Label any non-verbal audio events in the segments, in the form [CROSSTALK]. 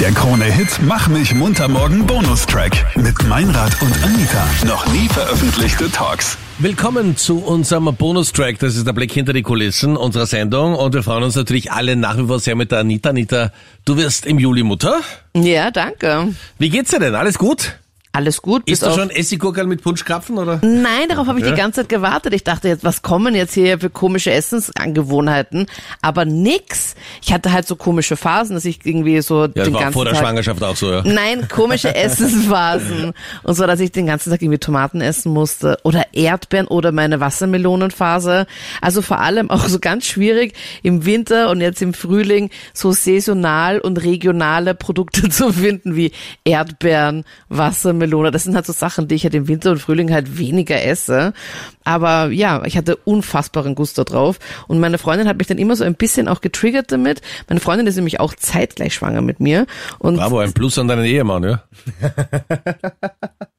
Der Krone-Hit Mach mich munter morgen Bonustrack mit Meinrad und Anita. Noch nie veröffentlichte Talks. Willkommen zu unserem Bonustrack. Das ist der Blick hinter die Kulissen unserer Sendung. Und wir freuen uns natürlich alle nach wie vor sehr mit der Anita. Anita, du wirst im Juli Mutter. Ja, danke. Wie geht's dir denn? Alles gut? Alles gut. Ist du schon Essiggurkel mit Punschkrapfen, oder? Nein, darauf habe ich die ganze Zeit gewartet. Ich dachte jetzt, was kommen jetzt hier für komische Essensangewohnheiten? Aber nix. Ich hatte halt so komische Phasen, dass ich irgendwie so Ja, den ganzen vor der Tag Schwangerschaft auch so, ja. Nein, komische [LAUGHS] Essensphasen. Und so, dass ich den ganzen Tag irgendwie Tomaten essen musste. Oder Erdbeeren oder meine Wassermelonenphase. Also vor allem auch so ganz schwierig im Winter und jetzt im Frühling so saisonal und regionale Produkte [LAUGHS] zu finden wie Erdbeeren, Wassermelone. Das sind halt so Sachen, die ich halt im Winter und Frühling halt weniger esse. Aber ja, ich hatte unfassbaren Gusto drauf. Und meine Freundin hat mich dann immer so ein bisschen auch getriggert damit. Meine Freundin ist nämlich auch zeitgleich schwanger mit mir. Und Bravo, ein Plus an deinen Ehemann, ja.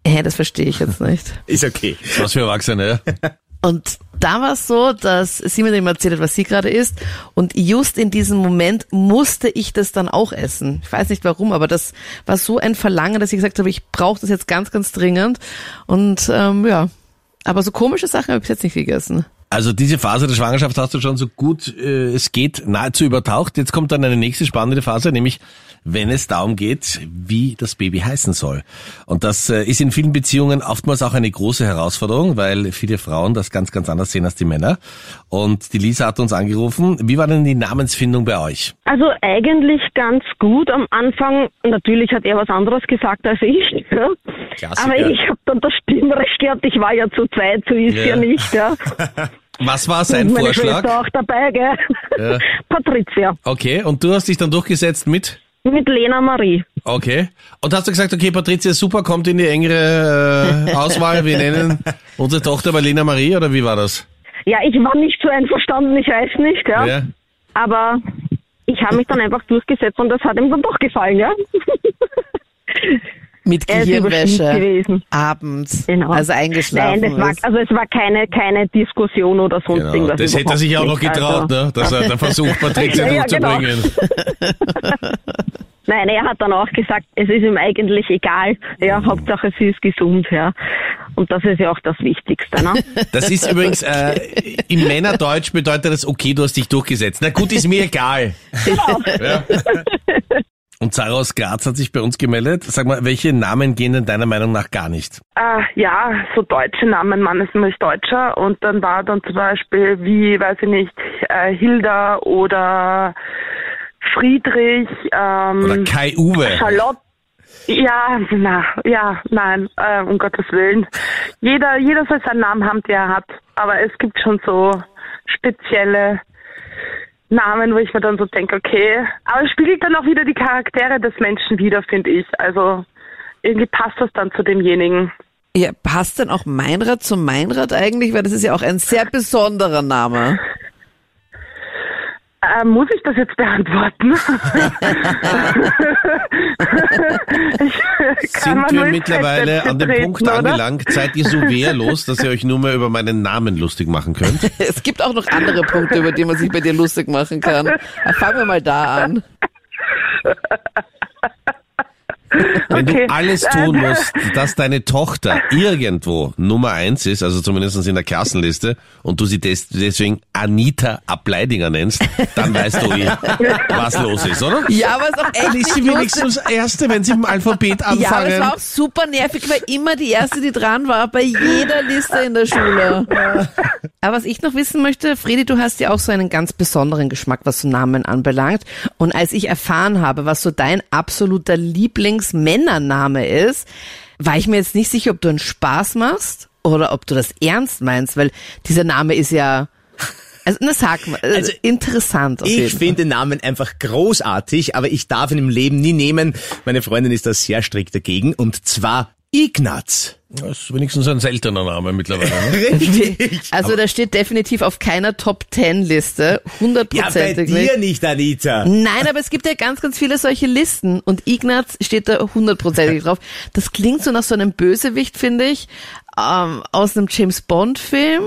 Hä, das verstehe ich jetzt nicht. Ist okay. Was für Erwachsene, ja. Und da war es so, dass sie mir dann immer erzählt hat, was sie gerade isst. Und just in diesem Moment musste ich das dann auch essen. Ich weiß nicht warum, aber das war so ein Verlangen, dass ich gesagt habe, ich brauche das jetzt ganz, ganz dringend. Und ähm, ja, aber so komische Sachen habe ich jetzt nicht gegessen. Also diese Phase der Schwangerschaft hast du schon so gut äh, es geht nahezu übertaucht. Jetzt kommt dann eine nächste spannende Phase, nämlich wenn es darum geht, wie das Baby heißen soll. Und das äh, ist in vielen Beziehungen oftmals auch eine große Herausforderung, weil viele Frauen das ganz, ganz anders sehen als die Männer. Und die Lisa hat uns angerufen. Wie war denn die Namensfindung bei euch? Also eigentlich ganz gut am Anfang. Natürlich hat er was anderes gesagt als ich. [LAUGHS] Ja. Aber ich habe dann das Stimmrecht gehabt. Ich war ja zu zweit, so ist Ja. ja, nicht. Ja. [LAUGHS] Was war sein meine Vorschlag? Schwester auch dabei, gell? Ja. [LAUGHS] Patricia. Okay, und du hast dich dann durchgesetzt mit? Mit Lena Marie. Okay. Und hast du gesagt, okay, Patricia, super, kommt in die engere äh, Auswahl. Wir nennen [LAUGHS] unsere Tochter aber Lena Marie, oder wie war das? Ja, ich war nicht so einverstanden, ich weiß nicht, ja. Ja. Aber ich habe mich dann einfach durchgesetzt und das hat ihm dann doch gefallen, ja. Mit [LAUGHS] Gehirnwäsche. Abends. Genau. Also eingeschlafen Nein, das war, also es war keine, keine Diskussion oder sonst Genau. irgendwas. Das hätte er sich auch noch getraut, Also- ne? dass er der Versuch, [LAUGHS] Patricia Ja, ja, genau. Hat dann auch gesagt, es ist ihm eigentlich egal. Ja, Hauptsache sie ist gesund, ja. Und das ist ja auch das Wichtigste, ne? [LAUGHS] Das ist übrigens, äh, im Männerdeutsch bedeutet das, okay, du hast dich durchgesetzt. Na gut, ist mir egal. [LAUGHS] Ja. Und Sarah aus Graz hat sich bei uns gemeldet. Sag mal, welche Namen gehen denn deiner Meinung nach gar nicht? Äh, ja, so deutsche Namen, Mann ist nämlich Deutscher und dann war dann zum Beispiel wie, weiß ich nicht, äh, Hilda oder Friedrich, ähm, Oder Kai Uwe? Charlotte. Ja, na, ja, nein, äh, um Gottes Willen. Jeder, jeder soll seinen Namen haben, den er hat. Aber es gibt schon so spezielle Namen, wo ich mir dann so denke, okay. Aber es spiegelt dann auch wieder die Charaktere des Menschen wider, finde ich. Also irgendwie passt das dann zu demjenigen. Ja, passt denn auch Meinrad zum Meinrad eigentlich? Weil das ist ja auch ein sehr besonderer Name. Äh, muss ich das jetzt beantworten? [LAUGHS] ich kann Sind wir mittlerweile an dem treten, Punkt oder? angelangt? Seid ihr so wehrlos, dass ihr euch nur mehr über meinen Namen lustig machen könnt? [LAUGHS] Es gibt auch noch andere Punkte, über die man sich bei dir lustig machen kann. Ja, fangen wir mal da an. [LAUGHS] Wenn Okay. du alles tun musst, dass deine Tochter irgendwo Nummer eins ist, also zumindest in der Klassenliste, und du sie des deswegen Anita Ableidinger nennst, dann weißt du, eh, was los ist, oder? Ja, aber es ist auch echt Ist nicht sie wenigstens Erste, wenn sie im Alphabet Ja, aber es anfangen? war auch super nervig, weil immer die erste, die dran war, bei jeder Liste in der Schule. Aber was ich noch wissen möchte, Fredi, du hast ja auch so einen ganz besonderen Geschmack, was so Namen anbelangt. Und als ich erfahren habe, was so dein absoluter Lieblingsmännername ist, war ich mir jetzt nicht sicher, ob du einen Spaß machst oder ob du das ernst meinst, weil dieser Name ist ja, also, na sag mal, also, Also, interessant. Ich finde den Namen einfach großartig, aber ich darf ihn im Leben nie nehmen. Meine Freundin ist da sehr strikt dagegen und zwar Ignaz. Das ist wenigstens ein seltener Name mittlerweile. Ne? [LAUGHS] Richtig. Also da steht definitiv auf keiner Top Ten Liste, ja, bei hundertprozentig nicht. dir nicht, Anita. Nein, aber es gibt ja ganz, ganz viele solche Listen und Ignaz steht da hundertprozentig [LAUGHS] drauf. Das klingt so nach so einem Bösewicht, finde ich, ähm, aus einem James Bond Film.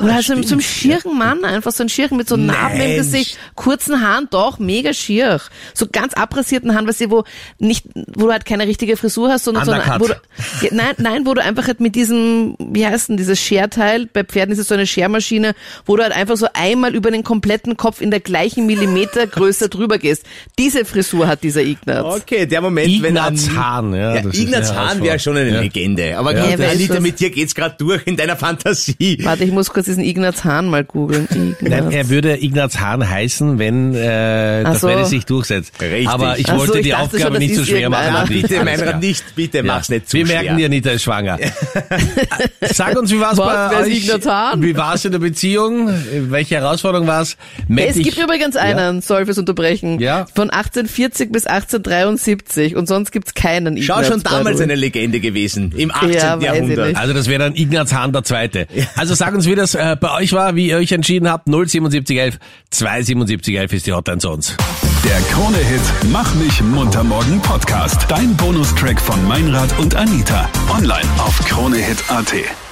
und halt so, so einem schieren Mann, einfach so ein schieren mit so Narben im. Gesicht, kurzen Haaren, doch, mega schier. So ganz abrasierten Haaren, weißt du, wo nicht, wo du halt keine richtige Frisur hast, sondern, sondern Undercut. wo du, ja, nein, nein, wo du einfach halt mit diesem, wie heißt denn dieses Scherteil, bei Pferden ist es so eine Schermaschine, wo du halt einfach so einmal über den kompletten Kopf in der gleichen Millimetergröße [LAUGHS] drüber gehst. Diese Frisur hat dieser Ignaz. Okay, der Moment, wenn Ignaz An- Hahn, ja, ja Ignaz Hahn wäre schon eine Ja. Legende. Aber Ja, ist Anita, das? mit dir geht's gerade durch in deiner Fantasie. Warte, ich muss kurz diesen Ignaz Hahn mal googeln. Nein, er würde Ignaz Hahn heißen, wenn äh, das so. Welle sich durchsetzt. Richtig. Aber ich so, wollte ich die Aufgabe schon, nicht so ist schwer machen. Anita. Bitte, Meinrad, nicht, bitte, mach's nicht zu Wir schwer. merken dir, Anita ist schwanger. [LAUGHS] Sag uns, wie war's Was? bei euch? Ignaz Hahn? Wie war's in der Beziehung? Welche Herausforderung war's? Es dich- gibt übrigens einen, sorry fürs Unterbrechen, Ja. von 1840 bis 1873 und sonst gibt's keinen Ignaz. Schau, schon damals eine Legende gewesen, im 18. Ja, Jahrhundert. nicht. Also das wäre dann Ignaz Hahn der Zweite. Also sag uns, wie das äh, bei euch war, wie ihr euch entschieden habt. 07711 27711 ist die Hotline zu uns. Der Krone-Hit Mach mich munter morgen Podcast. Dein Bonustrack von Meinrad und Anita. Online auf kronehit.at.